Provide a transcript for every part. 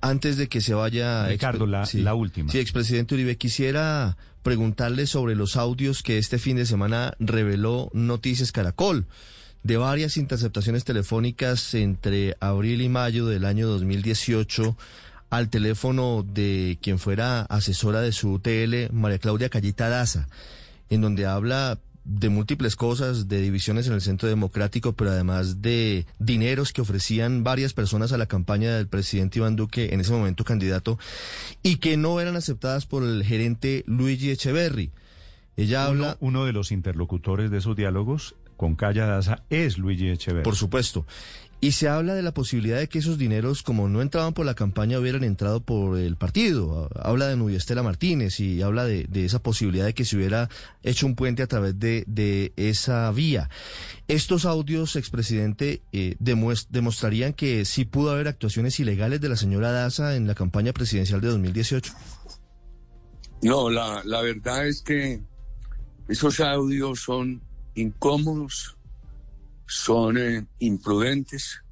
antes de que se vaya... Ricardo, la, la última. Sí, expresidente Uribe, quisiera preguntarle sobre los audios que este fin de semana reveló Noticias Caracol de varias interceptaciones telefónicas entre abril y mayo del año 2018 al teléfono de quien fuera asesora de su UTL, María Claudia Callita Daza, en donde habla de múltiples cosas, de divisiones en el Centro Democrático, pero además de dineros que ofrecían varias personas a la campaña del presidente Iván Duque, en ese momento candidato, y que no eran aceptadas por el gerente Luigi Echeverry. Ella habla... Uno de los interlocutores de esos diálogos con Calla Daza es Luigi Echeverry. Por supuesto. Y se habla de la posibilidad de que esos dineros, como no entraban por la campaña, hubieran entrado por el partido. Habla de Nubia Estela Martínez y habla de, esa posibilidad de que se hubiera hecho un puente a través de, esa vía. Estos audios, expresidente, eh, demostrarían que sí pudo haber actuaciones ilegales de la señora Daza en la campaña presidencial de 2018. No, la verdad es que esos audios son incómodos son eh, imprudentes,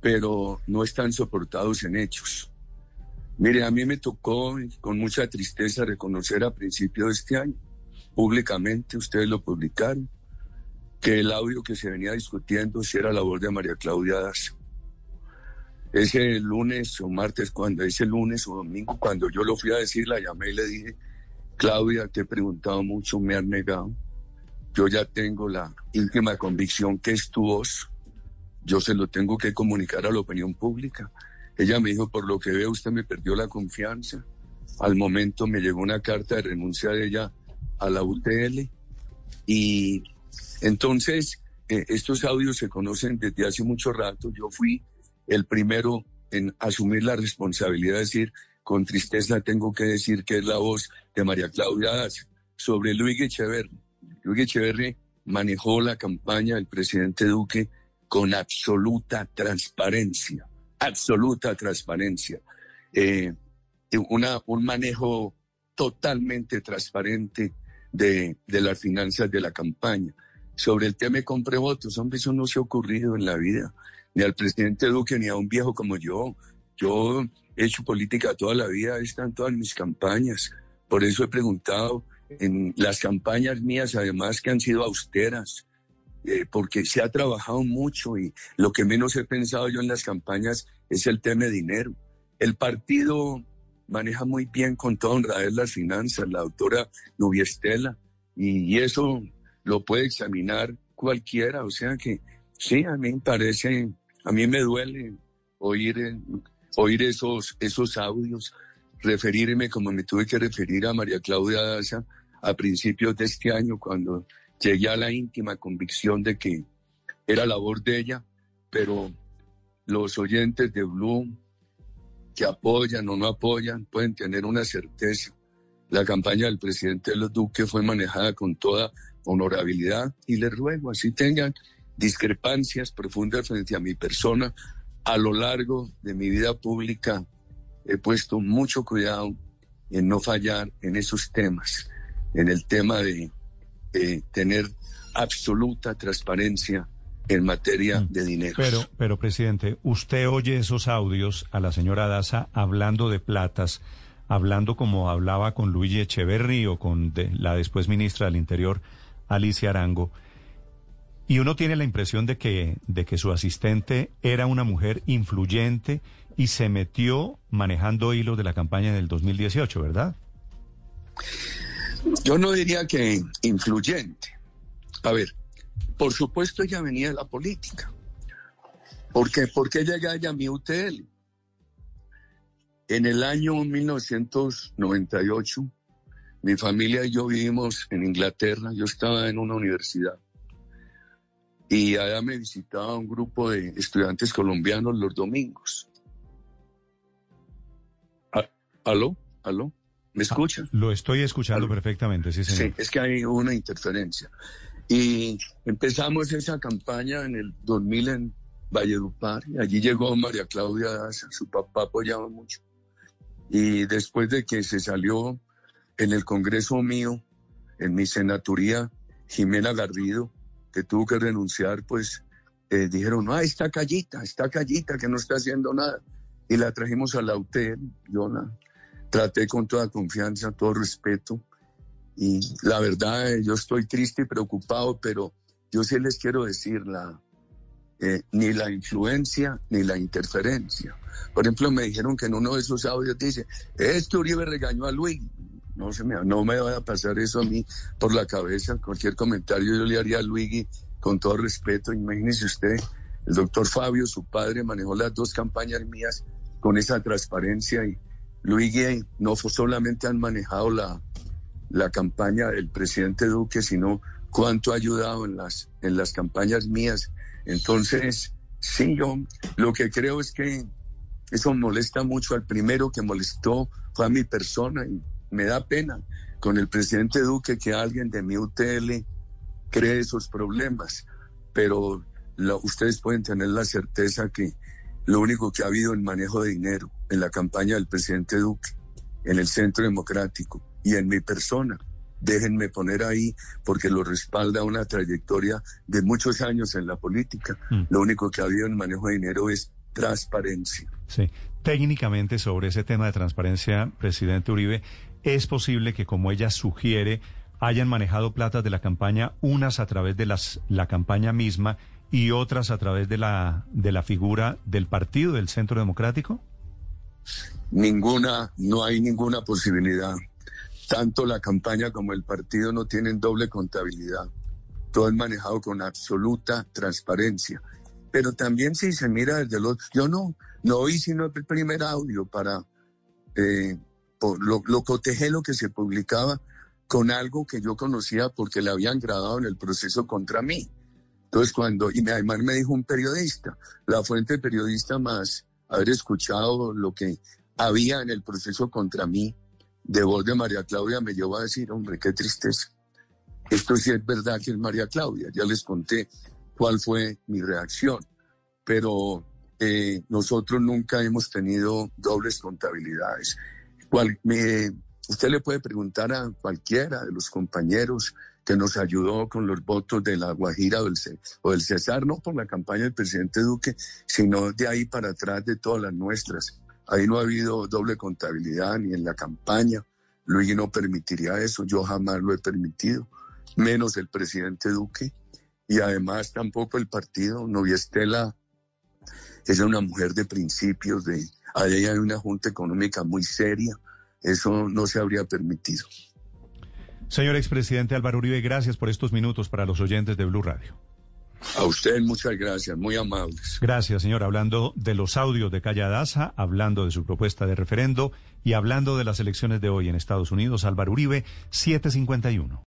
pero no están soportados en hechos. Mire, a mí me tocó con mucha tristeza reconocer a principio de este año, públicamente, ustedes lo publicaron, que el audio que se venía discutiendo era la voz de María Claudia Daza. Ese lunes o martes, cuando ese lunes o domingo, cuando yo lo fui a decir, la llamé y le dije, Claudia, te he preguntado mucho, me han negado yo ya tengo la íntima convicción que es tu voz. Yo se lo tengo que comunicar a la opinión pública. Ella me dijo, por lo que veo, usted me perdió la confianza. Al momento me llegó una carta de renuncia de ella a la UTL. Y entonces, eh, estos audios se conocen desde hace mucho rato. Yo fui el primero en asumir la responsabilidad de decir, con tristeza tengo que decir que es la voz de María Claudia sobre Luis Echeverri Luis Echeverri manejó la campaña del presidente Duque con absoluta transparencia, absoluta transparencia. Eh, un manejo totalmente transparente de, de, las finanzas de la campaña. Sobre el tema de compre votos, hombre, eso no se ha ocurrido en la vida, ni al presidente Duque ni a un viejo como yo. Yo he hecho política toda la vida, están todas mis campañas. Por eso he preguntado en las campañas mías, además que han sido austeras, eh, porque se ha trabajado mucho y lo que menos he pensado yo en las campañas es el tema de dinero. El partido maneja muy bien con toda honradez las finanzas, la doctora Nubiestela, y eso lo puede examinar cualquiera, o sea que sí, a mí me parece, a mí me duele oír, eh, oír esos, esos audios referirme como me tuve que referir a María Claudia Daza a principios de este año, cuando llegué a la íntima convicción de que era labor de ella, pero los oyentes de Bloom que apoyan o no apoyan pueden tener una certeza. La campaña del presidente de los Duques fue manejada con toda honorabilidad y les ruego, así tengan discrepancias profundas frente a mi persona, a lo largo de mi vida pública he puesto mucho cuidado en no fallar en esos temas, en el tema de tener absoluta transparencia en materia mm. de dinero. Pero, pero, presidente, usted oye esos audios a la señora Daza hablando de platas, hablando como hablaba con Luigi Echeverry o con la después ministra del Interior, Alicia Arango, y uno tiene la impresión de que, de que su asistente era una mujer influyente y se metió manejando hilos de la campaña del 2018, ¿verdad? Yo no diría que influyente. A ver, por supuesto ella venía de la política. ¿Por qué? ¿Por qué llega ella a mi UTL? En el año 1998, mi familia y yo vivimos en Inglaterra. Yo estaba en una universidad. Y allá me visitaba un grupo de estudiantes colombianos los domingos. ¿Aló? ¿Aló? ¿Me ah, escucha? lo estoy escuchando perfectamente, sí, señor. Sí, es que hay una interferencia. Y empezamos esa campaña en el 2000 en Valledupar. Y allí llegó María Claudia Daza, su papá apoyaba mucho. Y después de que se salió en el Congreso mío, en mi senaturía, Jimena Garrido, que tuvo que renunciar, pues eh, dijeron, no, está callita, está callita, que no está haciendo nada. y la trajimos a la UTEL. Yo la traté con toda confianza, todo respeto. Y la verdad, yo estoy triste y preocupado, pero yo sí les quiero decir la, eh, ni la influencia ni la interferencia. Por ejemplo, me dijeron que en uno de esos audios dice, es que Uribe regañó a Luis. No, se me, no me vaya a pasar eso a mí por la cabeza. Cualquier comentario yo le haría a Luigi con todo respeto. Imagínese usted, el doctor Fabio, su padre, manejó las dos campañas mías con esa transparencia y Luigi no solamente han manejado la, la campaña del presidente Duque, sino cuánto ha ayudado en las, en las campañas mías. Entonces, sí, yo lo que creo es que eso molesta mucho al primero que molestó fue a mi persona y me da pena con el presidente Duque que alguien de mi UTL cree esos problemas, pero ustedes pueden tener la certeza que lo único que ha habido en manejo de dinero en la campaña del presidente Duque, en el Centro Democrático y en mi persona, déjenme poner ahí porque lo respalda una trayectoria de muchos años en la política. Mm. Lo único que ha habido en manejo de dinero es transparencia. Sí, técnicamente sobre ese tema de transparencia, presidente Uribe, es posible que, como ella sugiere, hayan manejado platas de la campaña, unas a través de las, la campaña misma y otras a través de la, de la figura del partido del Centro Democrático? Ninguna, no hay ninguna posibilidad. Tanto la campaña como el partido no tienen doble contabilidad. Todo es manejado con absoluta transparencia. Pero también si se mira desde los... Yo no, no oí sino el primer audio para eh, lo, lo cotejé lo que se publicaba con algo que yo conocía porque le habían grabado en el proceso contra mí. Entonces cuando, y además me dijo un periodista, la fuente periodista más haber escuchado lo que había en el proceso contra mí, de voz de María Claudia, me llevó a decir, hombre, qué tristeza. Esto sí es verdad que es María Claudia, ya les conté cuál fue mi reacción, pero eh, nosotros nunca hemos tenido dobles contabilidades usted le puede preguntar a cualquiera de los compañeros que nos ayudó con los votos de la Guajira o del, o del Cesar, no por la campaña del presidente Duque, sino de ahí para atrás de todas las nuestras. Ahí no ha habido doble contabilidad ni en la campaña. Luigi no permitiría eso, yo jamás lo he permitido, menos el presidente Duque. Y además tampoco el partido, Novia Estela es una mujer de principios, de, ahí hay una junta económica muy seria, eso no se habría permitido. Señor expresidente Álvaro Uribe, gracias por estos minutos para los oyentes de Blue Radio. A usted muchas gracias, muy amables. Gracias, señor. Hablando de los audios de Calladaza, hablando de su propuesta de referendo y hablando de las elecciones de hoy en Estados Unidos, Álvaro Uribe, 751.